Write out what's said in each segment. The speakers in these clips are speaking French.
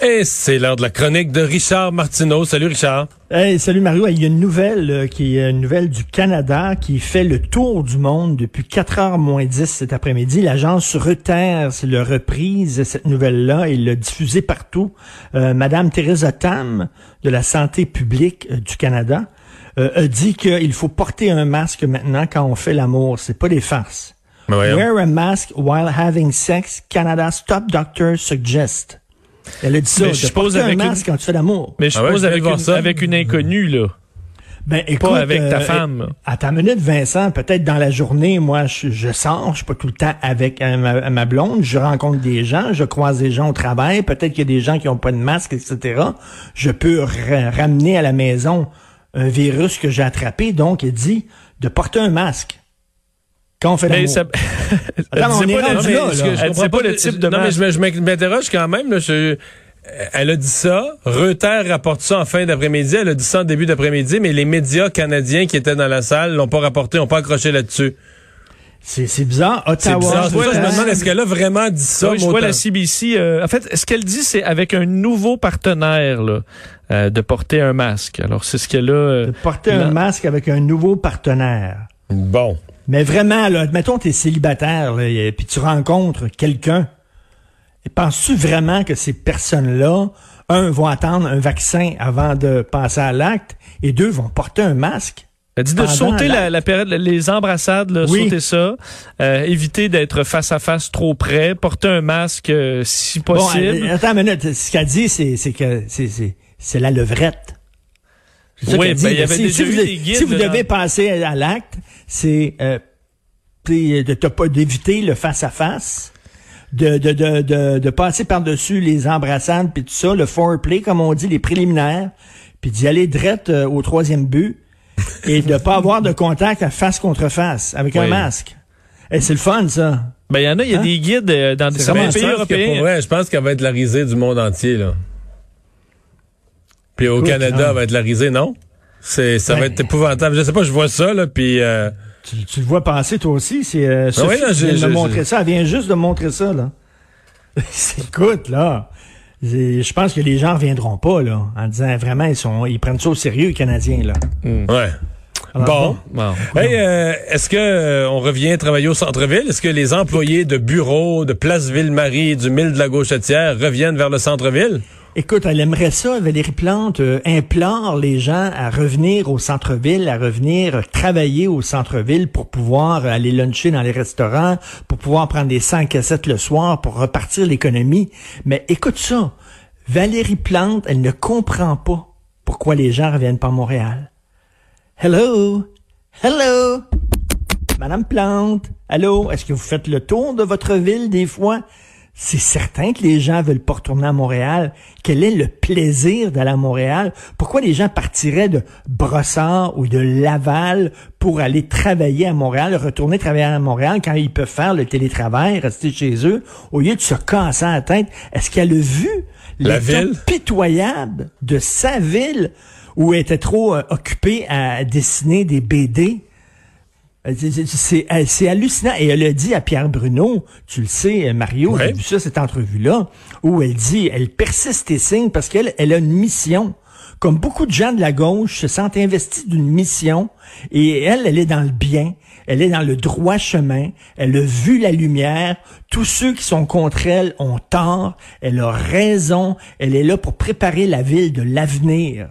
Et c'est l'heure de la chronique de Richard Martineau. Salut Richard. Hey, salut Mario. Il y a une nouvelle euh, qui est une nouvelle du Canada qui fait le tour du monde depuis 4 heures moins 10 cet après-midi. L'agence Reuters le reprise cette nouvelle-là et l'a diffusée partout. Euh, Madame Theresa Tam de la santé publique euh, du Canada euh, a dit qu'il faut porter un masque maintenant quand on fait l'amour. C'est pas des farces. Wear a mask while having sex. Canada's top doctor suggest. Elle a dit ça. Mais je suppose un avec une- masque quand tu fais l'amour. Mais je Ah ouais, suppose avec, voir une, ça. avec une inconnue, là. Ben, écoute, avec ta femme. euh, À ta minute, Vincent, peut-être dans la journée, moi, je, je sors, je suis pas tout le temps avec euh, ma, ma blonde, je rencontre des gens, je croise des gens au travail, peut-être qu'il y a des gens qui ont pas de masque, etc. Je peux ra- ramener à la maison un virus que j'ai attrapé, donc il dit de porter un masque quand on fait Mais l'amour. ça... Attends, on Elle est pas, rendu le- là, mais là. je- je Elle comprends sait pas le type de Non, mais je, me- je m'interroge quand même. Là, je- elle a dit ça. Reuters rapporte ça en fin d'après-midi. Elle a dit ça en début d'après-midi, mais les médias canadiens qui étaient dans la salle l'ont pas rapporté, n'ont pas accroché là-dessus. C'est c'est bizarre. Ottawa. bizarre. Ça que je me demande, est-ce qu'elle a vraiment dit ça? Oui, je vois la CBC. euh, en fait, ce qu'elle dit, c'est avec un nouveau partenaire là, euh, de porter un masque. Alors, c'est ce qu'elle a. euh, de porter là. un masque avec un nouveau partenaire. Bon. Mais vraiment, là, admettons, tu es célibataire, là, et puis tu rencontres quelqu'un. Et penses-tu vraiment que ces personnes-là, un, vont attendre un vaccin avant de passer à l'acte, et deux, vont porter un masque? Elle dit de sauter la, période, les embrassades, là, Oui. sauter ça, euh, éviter d'être face à face trop près, porter un masque euh, si possible. euh, attends une minute. Ce qu'elle dit, c'est, que c'est la levrette. Ça Oui, ben, il y avait si, déjà si eu vous, des guides, si vous là. devez passer à l'acte, c'est euh, pas d'éviter le face-à-face. De, de, de, de, de passer par-dessus les embrassades puis tout ça, le foreplay, comme on dit, les préliminaires, puis d'y aller direct euh, au troisième but et de pas avoir de contact à face contre face avec un masque. Et c'est le fun, ça. Ben, il y en a, il y a Hein? des guides euh, dans Je pays européens. je pense qu'elle va être la risée du monde entier, là. Puis au Écoute, Canada, non. elle va être la risée, non? C'est, ça va Ben. être épouvantable. Je sais pas, je vois ça, là, puis euh, Tu, tu le vois passer toi aussi, c'est euh, Sophie oui, là, qui j'ai- vient de montrer ça, elle vient juste de montrer ça là. Écoute là, je pense que les gens reviendront pas là en disant vraiment ils sont ils prennent ça au sérieux les Canadiens là. ouais. Alors, bon. Bon. Hey, euh, est-ce que euh, on revient travailler au centre-ville? Est-ce que les employés de bureaux, de Place Ville-Marie, du Mille de la Gauchetière reviennent vers le centre-ville? Écoute, elle aimerait ça. Valérie Plante euh, implore les gens à revenir au centre-ville, à revenir travailler au centre-ville pour pouvoir aller luncher dans les restaurants, pour pouvoir prendre des 100 cassettes le soir, pour repartir l'économie. Mais écoute ça. Valérie Plante, elle ne comprend pas pourquoi les gens reviennent pas à Montréal. Hello? Hello? Madame Plante, allô? Est-ce que vous faites le tour de votre ville des fois? C'est certain que les gens veulent pas retourner à Montréal. Quel est le plaisir d'aller à Montréal? Pourquoi les gens partiraient de Brossard ou de Laval pour aller travailler à Montréal, retourner travailler à Montréal quand ils peuvent faire le télétravail, rester chez eux, au lieu de se casser la tête? Est-ce qu'elle a vu La ville? pitoyable de sa ville où elle était trop euh, occupée à dessiner des BD? Euh, c'est- euh, c'est hallucinant. Et elle a dit à Pierre Bruno, tu le sais, euh, Mario, Ouais. j'ai vu ça, cette entrevue-là, où elle dit, elle persiste et signe parce qu'elle elle a une mission. Comme beaucoup de gens de la gauche se sentent investis d'une mission et elle, elle est dans le bien. Elle est dans le droit chemin. Elle a vu la lumière. Tous ceux qui sont contre elle ont tort. Elle a raison. Elle est là pour préparer la ville de l'avenir.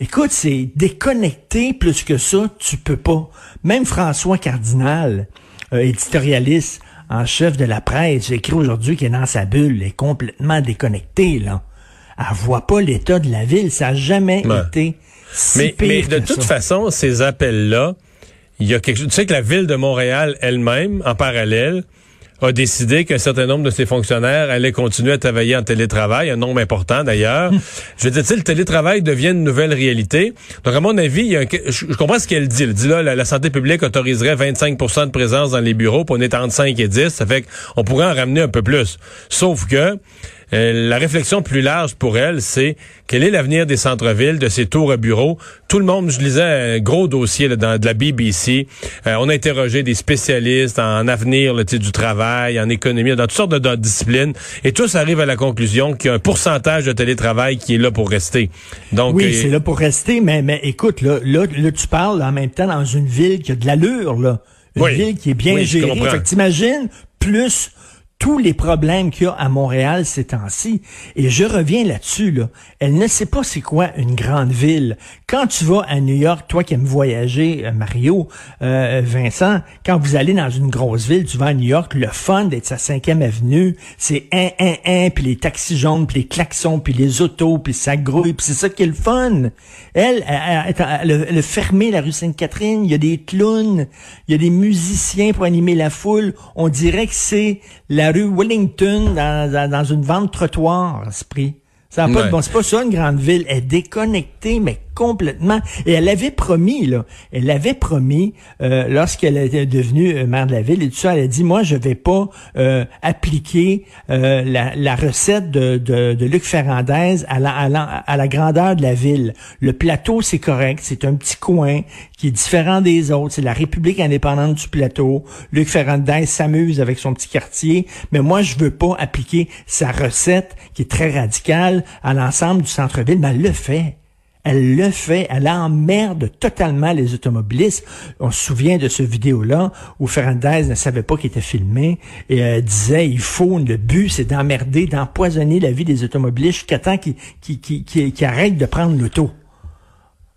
Écoute, c'est déconnecté plus que ça, tu peux pas. Même François Cardinal, euh, éditorialiste en chef de la presse, j'ai écrit aujourd'hui qu'il est dans sa bulle, est complètement déconnecté, là. Elle voit pas l'état de la ville, ça a jamais Ouais. été si Mais, pire mais de que toute ça. façon, ces appels-là, il y a quelque chose. Tu sais que la ville de Montréal elle-même, en parallèle, a décidé qu'un certain nombre de ses fonctionnaires allaient continuer à travailler en télétravail, un nombre important d'ailleurs. je veux dire, le télétravail devient une nouvelle réalité. Donc, à mon avis, il y a un- je, je comprends ce qu'elle dit. Elle dit là, la, la santé publique autoriserait 25% de présence dans les bureaux, puis on est entre 5 et 10. Ça fait qu'on pourrait en ramener un peu plus. Sauf que euh, la réflexion plus large pour elle, c'est quel est l'avenir des centres-villes, de ces tours à bureaux? Tout le monde, je lisais un gros dossier là, dans de la BBC. Euh, on a interrogé des spécialistes en avenir là, du travail, en économie, dans toutes sortes de, de disciplines, et tous arrivent à la conclusion qu'il y a un pourcentage de télétravail qui est là pour rester. Donc oui, c'est là pour rester, mais mais écoute là, là, là tu parles en même temps dans une ville qui a de l'allure là une ville qui est bien gérée. Fait que t'imagines plus tous les problèmes qu'il y a à Montréal ces temps-ci. Et je reviens là-dessus, là. Elle ne sait pas c'est quoi une grande ville. Quand tu vas à New York, toi qui aimes voyager, euh, Mario, euh, Vincent, quand vous allez dans une grosse ville, tu vas à New York, le fun d'être sa cinquième avenue, c'est un, un, un, puis les taxis jaunes, puis les klaxons, puis les autos, puis ça grouille, puis c'est ça qui est le fun. Elle, elle, elle, a fermé la rue Sainte-Catherine, il y a des clowns, il y a des musiciens pour animer la foule. On dirait que c'est la rue Wellington dans, dans, une vente trottoir, esprit. Ça pas bon, c'est pas ça une grande ville. Elle est déconnectée, mais complètement. Et elle avait promis, là, elle avait promis, euh, lorsqu'elle était devenue euh, maire de la ville et tout ça, elle a dit, moi, je vais pas euh, appliquer la, la, recette de, de, Luc Ferrandez à la, à, grandeur de la ville. Le plateau, c'est correct, c'est un petit coin qui est différent des autres. C'est la République indépendante du plateau. Luc Ferrandez s'amuse avec son petit quartier, mais moi, je veux pas appliquer sa recette qui est très radicale à l'ensemble du centre-ville, mais elle le fait. Elle le fait, elle emmerde totalement les automobilistes. On se souvient de ce vidéo-là où Fernandez ne savait pas qu'il était filmé et euh, disait il faut, le but c'est d'emmerder, d'empoisonner la vie des automobilistes jusqu'à temps qu'ils qu arrêtent de prendre l'auto.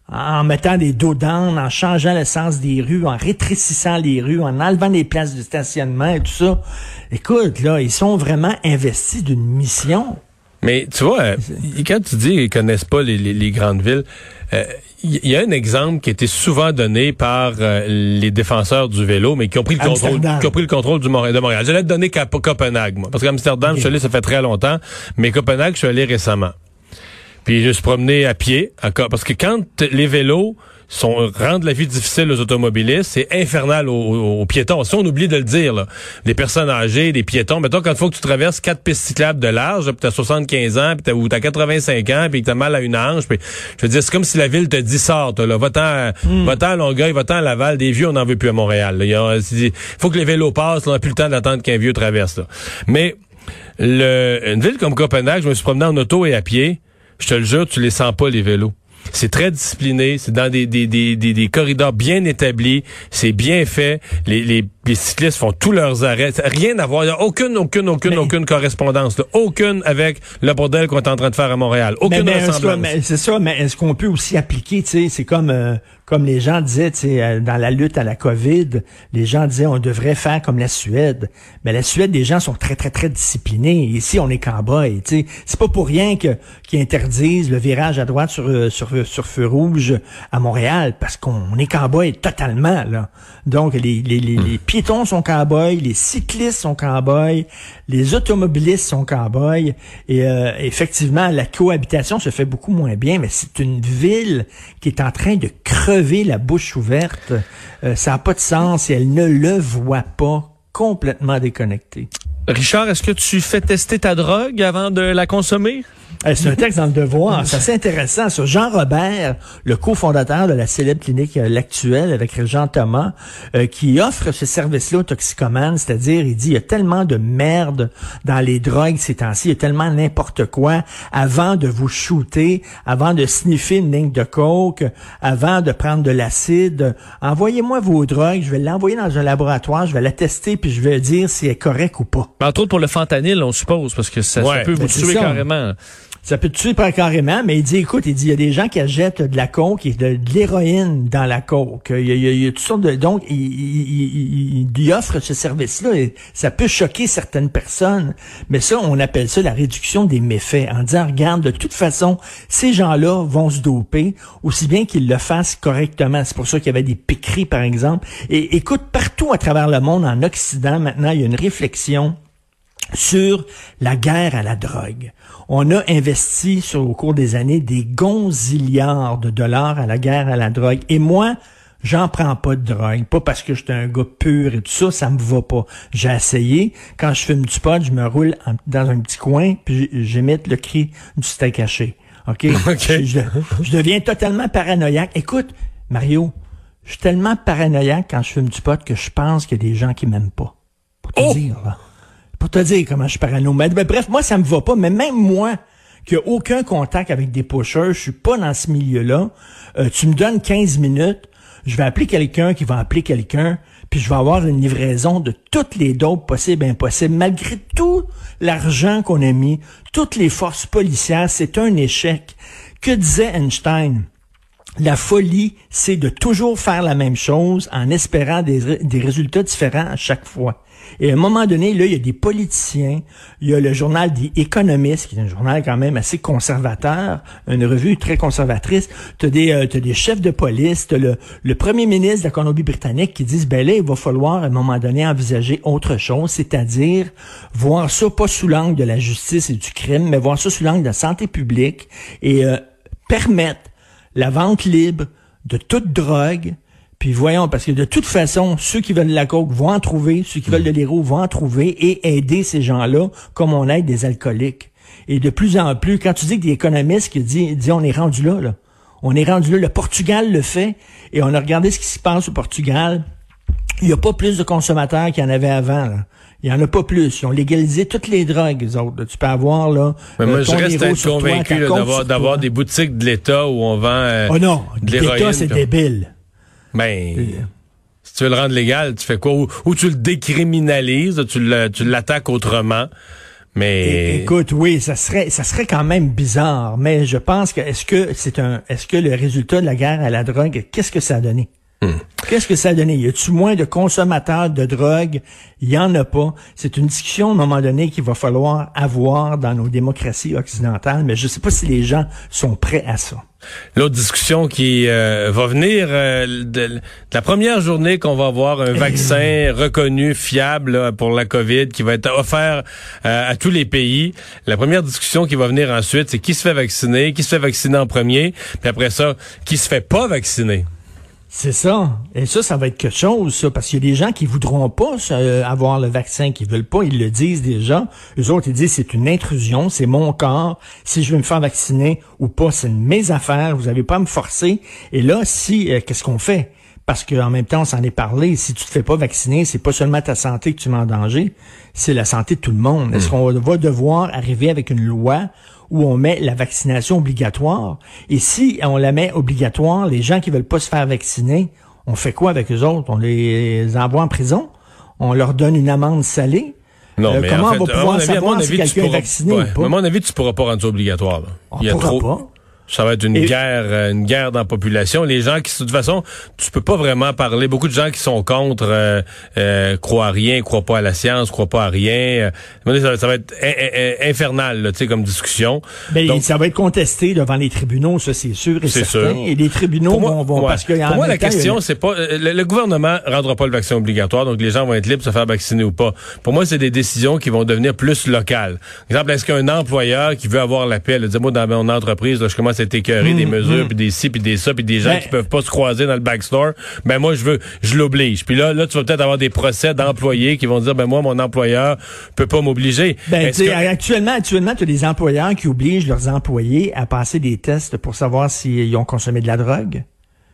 En mettant des dos en changeant le sens des rues, en rétrécissant les rues, en enlevant les places de stationnement et tout ça. Écoute, là, ils sont vraiment investis d'une mission. Mais tu vois, euh, quand tu dis qu'ils connaissent pas les, les, grandes villes, il euh, y, a un exemple qui a été souvent donné par euh, les défenseurs du vélo, mais qui ont pris le contrôle, qui ont pris le contrôle du Montréal, de Montréal. Je l'ai donné qu'à Copenhague, moi, parce qu'Amsterdam, je suis allé, ça fait très longtemps, mais Copenhague, je suis allé récemment. Puis je suis promené à pied, parce que quand les vélos sont rendent la vie difficile aux automobilistes, c'est infernal aux, piétons. Si on oublie de le dire, là, les personnes âgées, les piétons, mettons quand il faut que tu traverses quatre pistes cyclables de large, puis t'as 75 ans, puis t'as, ou t'as 85 ans, puis t'as mal à une hanche, puis je veux dire, c'est comme si la ville te dit sort, là, va-t'en, mm. va-t'en à Longueuil, va-t'en à Laval, des vieux, on n'en veut plus à Montréal. Il faut que les vélos passent, on n'a plus le temps d'attendre qu'un vieux traverse. Là. Mais le, une ville comme Copenhague, je me suis promené en auto et à pied, je te le jure, tu les sens pas les vélos. C'est très discipliné, c'est dans des, des, des, des, corridors bien établis, c'est bien fait. Les, les, les, cyclistes font tous leurs arrêts. Rien à voir. Il n'y a aucune, aucune, aucune, aucune correspondance. Aucune avec le bordel qu'on est en train de faire à Montréal. Aucune ressemblance. C'est ça, mais est-ce qu'on peut aussi appliquer, tu sais, c'est comme euh, comme les gens disaient, tu sais, euh, dans la lutte à la COVID, les gens disaient on devrait faire comme la Suède. Mais la Suède, les gens sont très, très, très disciplinés. Ici, on est cowboy, tu sais. C'est pas pour rien que qu'ils interdisent le virage à droite sur, euh, sur, sur feu rouge à Montréal, parce qu'on est cowboy totalement, là. Donc, les, les, les, les piétons sont cowboys, les cyclistes sont cowboys, les automobilistes sont cowboys. Et euh, effectivement, la cohabitation se fait beaucoup moins bien, mais c'est une ville qui est en train de crever la bouche ouverte. Euh, ça n'a pas de sens et elle ne le voit pas complètement déconnecté. Richard, est-ce que tu fais tester ta drogue avant de la consommer? Eh, c'est un texte dans le devoir. C'est assez intéressant. Sur Jean Robert, le cofondateur de la célèbre clinique euh, L'Actuelle avec Jean Thomas, euh, qui offre ce service-là aux toxicomanes, c'est-à-dire, il dit, il y a tellement de merde dans les drogues ces temps-ci, il y a tellement n'importe quoi. Avant de vous shooter, avant de sniffer une ligne de coke, avant de prendre de l'acide, envoyez-moi vos drogues, je vais l'envoyer dans un laboratoire, je vais la tester, puis je vais dire si elle est correcte ou pas. Entre autres pour le fentanyl, on suppose, parce que ça, peut vous ben, tuer carrément. Ça peut tuer pas carrément, mais il dit, écoute, il dit, il y a des gens qui achètent de la coke et de, l'héroïne dans la coke. Il y, a, il y a, toutes sortes de... Donc, il, il, il offre ce service-là et ça peut choquer certaines personnes. Mais ça, on appelle ça la réduction des méfaits. En disant, regarde, de toute façon, ces gens-là vont se doper, aussi bien qu'ils le fassent correctement. C'est pour ça qu'il y avait des piqueries, par exemple. Et écoute, partout à travers le monde, en Occident, maintenant, il y a une réflexion sur la guerre à la drogue. On a investi sur, au cours des années des gonzillards de dollars à la guerre à la drogue. Et moi, J'en prends pas de drogue, pas parce que j'étais un gars pur et tout ça, ça me va pas. J'ai essayé. Quand je fume du pot, je me roule dans un petit coin, puis j'émette le cri du steak haché. OK? Je, je, deviens totalement paranoïaque. Écoute, Mario, je suis tellement paranoïaque quand je fume du pot que je pense qu'il y a des gens qui m'aiment pas. Pour te Oh! dire, là. Pour te dire comment je suis parano. Mais, ben, bref, moi, ça me va pas. Mais même moi, qui a aucun contact avec des pushers, je suis pas dans ce milieu-là. Euh, tu me donnes 15 minutes, je vais appeler quelqu'un qui va appeler quelqu'un, puis je vais avoir une livraison de toutes les dopes possibles et impossibles. Malgré tout l'argent qu'on a mis, toutes les forces policières, c'est un échec. Que disait Einstein? La folie, c'est de toujours faire la même chose en espérant des, résultats différents à chaque fois. Et à un moment donné, là, il y a des politiciens, il y a le journal des économistes, qui est un journal quand même assez conservateur, une revue très conservatrice. Tu as des, euh, des chefs de police, t'as le, le premier ministre de la Colombie-Britannique qui disent, ben là, il va falloir à un moment donné envisager autre chose, c'est-à-dire voir ça pas sous l'angle de la justice et du crime, mais voir ça sous l'angle de la santé publique et euh, permettre la vente libre de toute drogue. Puis voyons, parce que de toute façon, ceux qui veulent de la coke vont en trouver, ceux qui veulent de l'héros vont en trouver et aider ces gens-là comme on aide des alcooliques. Et de plus en plus, quand tu dis que des économistes qui disent, disent on est rendu là, on est rendu là, le Portugal le fait, et on a regardé ce qui se passe au Portugal. Il n'y a pas plus de consommateurs qu'il y en avait avant. Là. Il y en a pas plus. Ils ont légalisé toutes les drogues, les autres. Tu peux avoir là. Mais moi, euh, je reste convaincu d'avoir, des boutiques de l'État où on vend euh, Oh non, de l'État, c'est débile. Ben, si tu veux le rendre légal, tu fais quoi? Ou, ou tu le décriminalises, tu l'attaques autrement. Mais É- Écoute, oui, ça serait, ça serait quand même bizarre, mais je pense que est-ce que c'est un, est-ce que le résultat de la guerre à la drogue, qu'est-ce que ça a donné? Qu'est-ce que ça a donné? Y a-tu moins de consommateurs de drogue? Il y en a pas. C'est une discussion à un moment donné qu'il va falloir avoir dans nos démocraties occidentales, mais je sais pas si les gens sont prêts à ça. L'autre discussion qui euh, va venir euh, de, de la première journée qu'on va avoir un vaccin reconnu, fiable là, pour la COVID, qui va être offert euh, à tous les pays. La première discussion qui va venir ensuite, c'est qui se fait vacciner, qui se fait vacciner en premier, puis après ça, qui se fait pas vacciner? C'est ça. Et ça, ça va être quelque chose, ça, parce qu'il y a des gens qui voudront pas euh, avoir le vaccin, qui veulent pas, ils le disent déjà. Les autres, ils disent c'est une intrusion, c'est mon corps. Si je veux me faire vacciner ou pas, c'est mes affaires. Vous avez pas à me forcer. Et là, si, euh, qu'est-ce qu'on fait? Parce qu'en même temps, on s'en est parlé. Si tu te fais pas vacciner, c'est pas seulement ta santé que tu mets en danger, c'est la santé de tout le monde. Est-ce qu'on va devoir arriver avec une loi où on met la vaccination obligatoire? Et si on la met obligatoire, les gens qui veulent pas se faire vacciner, on fait quoi avec eux autres? On les envoie en prison? On leur donne une amende salée? Non, Euh, mais comment en fait, on va à pouvoir mon avis, à savoir mon si avis, tu quelqu'un est vacciné ouais, ou pas? À mon avis, tu pourras pas rendre ça obligatoire. là. On Il y a pourra trop. pas. Ça va être une Et- guerre, euh, une guerre dans la population. Les gens qui, de toute façon, tu peux pas vraiment parler. Beaucoup de gens qui sont contre euh, euh, croient à rien, croient pas à la science, croient pas à rien. Euh, ça, ça va être in- in- infernal, tu sais, comme discussion. Ben, Donc, ça va être contesté devant les tribunaux, ça c'est sûr et certain. sûr. Et les tribunaux moi, vont, vont ouais. parce que en Pour moi, la temps, a- question, c'est pas euh, le, le gouvernement rendra pas le vaccin obligatoire, donc les gens vont être libres de se faire vacciner ou pas. Pour moi, c'est des décisions qui vont devenir plus locales. Par exemple, est-ce qu'un employeur qui veut avoir la paix, dis moi dans mon entreprise, là, je commence des mesures, puis des ci, puis des ça, puis des gens Ben- qui peuvent pas se croiser dans le backstore, ben moi je veux, je l'oblige. Puis là, là, tu vas peut-être avoir des procès d'employés qui vont dire, ben moi mon employeur peut pas m'obliger. Ben, Est-ce tu sais, que- actuellement, actuellement, tu as des employeurs qui obligent leurs employés à passer des tests pour savoir s'ils ont consommé de la drogue.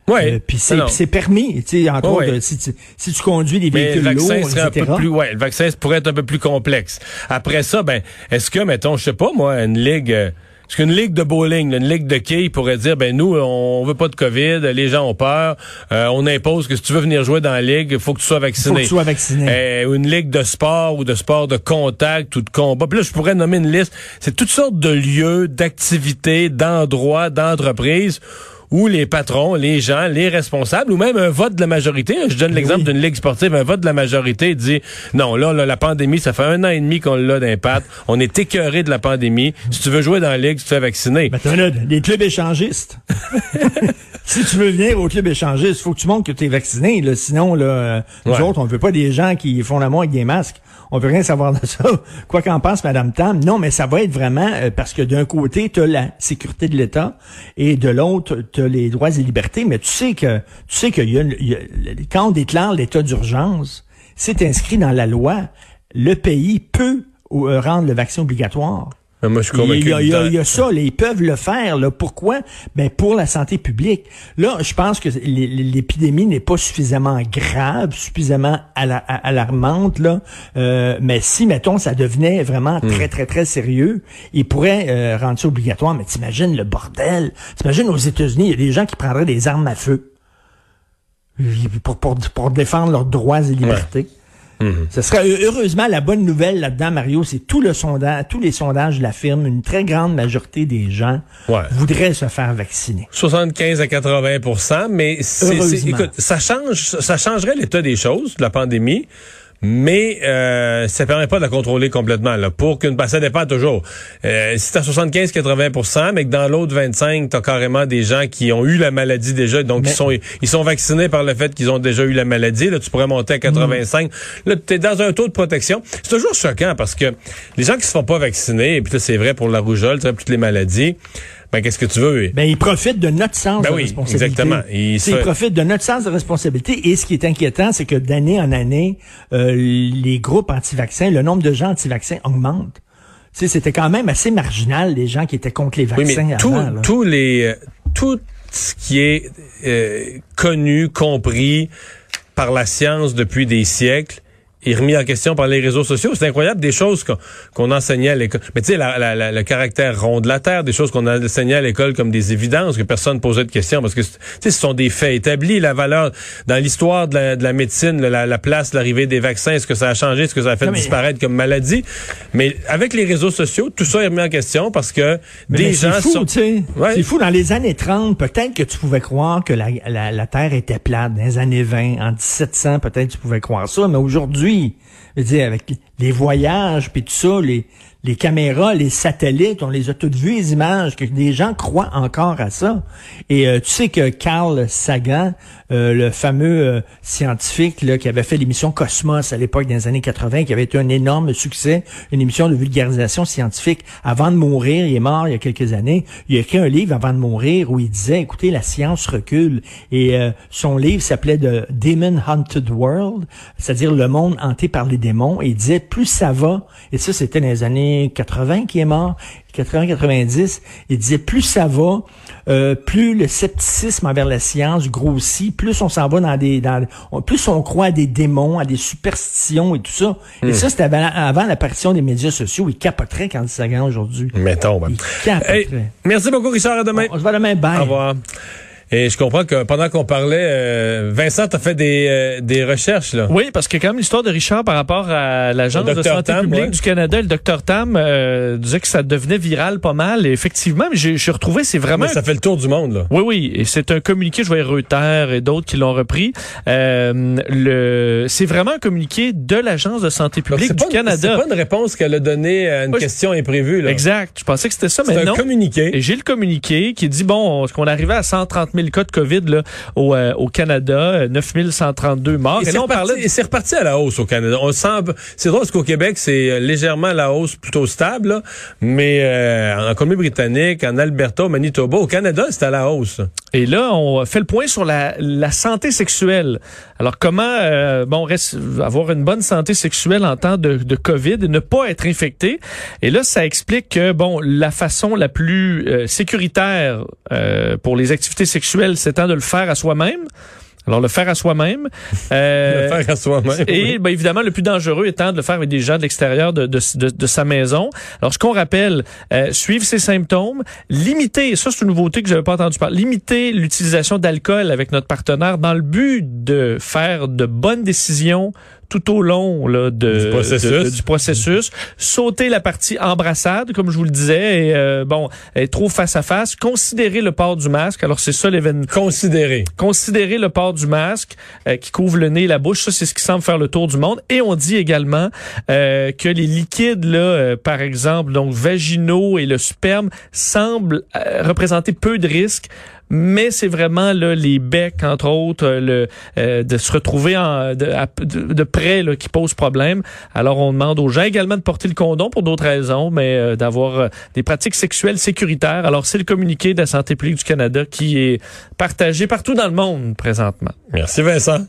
Ouais. Euh, puis c'est permis, tu sais, entre Ouais, autres, ouais. euh, si tu, si tu conduis des Mais le véhicules vaccin lourds, serait un peu plus, ouais, le vaccin pourrait être un peu plus complexe. Après ça, ben, est-ce que, mettons, je sais pas, moi, une ligue, est-ce qu'une ligue de bowling, une ligue de quilles pourrait dire, ben, nous, on veut pas de COVID, les gens ont peur, euh, on impose que si tu veux venir jouer dans la ligue, il faut que tu sois faut que vacciné. tu sois vacciné. Euh, une ligue de sport ou de sport de contact ou de combat. Puis là, je pourrais nommer une liste. C'est toutes sortes de lieux, d'activités, d'endroits, d'entreprises où les patrons, les gens, les responsables, ou même un vote de la majorité. Je donne l'exemple oui. d'une ligue sportive. Un vote de la majorité dit non, là, là, la pandémie, ça fait un an et demi qu'on l'a d'impact. On est écœuré de la pandémie. Si tu veux jouer dans la ligue, tu te fais vacciner. Ben, t'as là, des clubs échangistes. si tu veux venir au club échangiste, faut que tu montres que tu es vacciné. Là. Sinon, là, euh, nous Ouais. autres, on veut pas des gens qui font l'amour avec des masques. On veut rien savoir de ça. Quoi qu'en pense Madame Tam, non, mais ça va être vraiment euh, parce que d'un côté, tu as la sécurité de l'État et de l'autre, tu as les droits et libertés, mais tu sais que tu sais qu'il y, a, quand on déclare l'état d'urgence, c'est inscrit dans la loi, le pays peut euh, rendre le vaccin obligatoire. Moi, je suis il, y a, il, y a, il y a, ça, là, ils peuvent le faire. Là. Pourquoi? Ben pour la santé publique. Là, je pense que l'épidémie n'est pas suffisamment grave, suffisamment alarmante. Là. Euh, mais si, mettons, ça devenait vraiment hmm. très, très, très sérieux, ils pourraient euh, rendre ça obligatoire. Mais t'imagines le bordel. T'imagines aux États-Unis, il y a des gens qui prendraient des armes à feu pour, pour, pour défendre leurs droits et libertés. Mhm. Ce serait heureusement la bonne nouvelle là-dedans, Mario, c'est tout le sondage, tous les sondages l'affirment, une très grande majorité des gens voudraient se faire vacciner. 75 à 80% mais écoute, ça change, ça changerait l'état des choses, de la pandémie mais euh, ça permet pas de la contrôler complètement. Là, pour qu'une ça dépend toujours. Euh, si tu 75-80% mais que dans l'autre 25, tu as carrément des gens qui ont eu la maladie déjà, donc ils sont ils sont vaccinés par le fait qu'ils ont déjà eu la maladie, là tu pourrais monter à 85. Mm. Là tu es dans un taux de protection. C'est toujours choquant parce que les gens qui se font pas vacciner et puis là c'est vrai pour la rougeole, toutes les maladies ben qu'est-ce que tu veux? Ben ils profitent de notre sens ben de oui, responsabilité. Exactement. Ils, profitent de notre sens de responsabilité. Et ce qui est inquiétant, c'est que d'année en année, euh, les groupes anti-vaccins, le nombre de gens anti-vaccins augmente. Tu sais, c'était quand même assez marginal les gens qui étaient contre les vaccins. Oui, mais tout, tous les, euh, tout ce qui est euh, connu, compris par la science depuis des siècles est remis en question par les réseaux sociaux. C'est incroyable des choses qu'on enseignait à l'école. Mais tu sais, la, le caractère rond de la Terre, des choses qu'on enseignait à l'école comme des évidences, que personne posait de questions, parce que ce sont des faits établis. La valeur dans l'histoire de, la, médecine, la, place, l'arrivée des vaccins, est-ce que ça a changé, est-ce que ça a fait disparaître comme maladie? Mais avec les réseaux sociaux, tout ça est remis en question parce que des gens fou, sont... C'est fou, dans les années 30, peut-être que tu pouvais croire que la, la Terre était plate. Dans les années 20, en 1700, peut-être tu pouvais croire ça, mais aujourd'hui, je veux dire, avec les voyages, puis tout ça, les, les caméras, les satellites, on les a toutes vues, les images, que des gens croient encore à ça. Et euh, tu sais que Carl Sagan, euh, le fameux euh, scientifique qui avait fait l'émission Cosmos à l'époque des années 80, qui avait été un énorme succès, une émission de vulgarisation scientifique. Avant de mourir, il est mort il y a quelques années, il a écrit un livre avant de mourir où il disait, écoutez, la science recule. Et son livre s'appelait The Demon Haunted World, c'est-à-dire le monde hanté par les démons. Et il disait, plus ça va, et ça c'était dans les années 80 qui est mort, 80-90, il disait plus ça va, euh, plus le scepticisme envers la science grossit, plus on s'en va dans des, dans, plus on croit à des démons, à des superstitions et tout ça. Et hmm. ça, c'était avant, l'apparition des médias sociaux. Il capoterait quand il s'agit aujourd'hui. Mettons. Ben. merci beaucoup, Richard. À demain. on se voit demain. Bye. Au revoir. Et je comprends que pendant qu'on parlait, euh, Vincent, t'as fait des, euh, des recherches là. Oui, parce que quand même l'histoire de Richard par rapport à l'agence de santé publique du Canada, le docteur Tam euh, disait que ça devenait viral pas mal. Et effectivement, mais j'ai retrouvé, c'est vraiment. Mais ça fait le tour du monde là. Oui, oui, et c'est un communiqué. Je voyais Reuters et d'autres qui l'ont repris. Euh, le, c'est vraiment un communiqué de l'agence de santé publique du Canada. C'est pas une réponse qu'elle a donnée à une question imprévue là. Exact. Je pensais que c'était ça, mais non. C'est un communiqué. Et j'ai le communiqué qui dit bon, est-ce qu'on arrivait à 130 000 cas de COVID là, au, euh, au Canada, 9132 euh, morts. Et, c'est reparti, reparti à la hausse au Canada. On sent, c'est drôle parce qu'au Québec, c'est euh, légèrement à la hausse, plutôt stable, mais en Colombie-Britannique, en Alberta, au Manitoba, au Canada, c'est à la hausse. Et là, on fait le point sur la, la santé sexuelle. Alors, comment bon reste, avoir une bonne santé sexuelle en temps de, de COVID et ne pas être infecté? Et là, ça explique que, bon, la façon la plus sécuritaire pour les activités sexuelles, c'est de le faire à soi-même. Alors, le faire à soi-même. Euh, le faire à soi-même. Et ben, évidemment, le plus dangereux étant de le faire avec des gens de l'extérieur de, de, de, sa maison. Alors, ce qu'on rappelle, euh, suivre ses symptômes, limiter, ça c'est une nouveauté que j'avais pas entendu parler, limiter l'utilisation d'alcool avec notre partenaire dans le but de faire de bonnes décisions tout au long là, de, du, processus. du processus. Sauter la partie embrassade, comme je vous le disais, et euh, bon, être trop face à face. Considérer le port du masque. Alors c'est ça l'événement. Considérer. Considérer le port du masque euh, qui couvre le nez et la bouche. Ça c'est ce qui semble faire le tour du monde. Et on dit également euh, que les liquides là, euh, par exemple, donc vaginaux et le sperme semblent représenter peu de risques mais c'est vraiment là, les becs, entre autres, euh, le, euh, de se retrouver en, de, de, près là, qui pose problème. Alors, on demande aux gens également de porter le condom pour d'autres raisons, mais euh, d'avoir des pratiques sexuelles sécuritaires. Alors, c'est le communiqué de la Santé publique du Canada qui est partagé partout dans le monde présentement. Merci Vincent.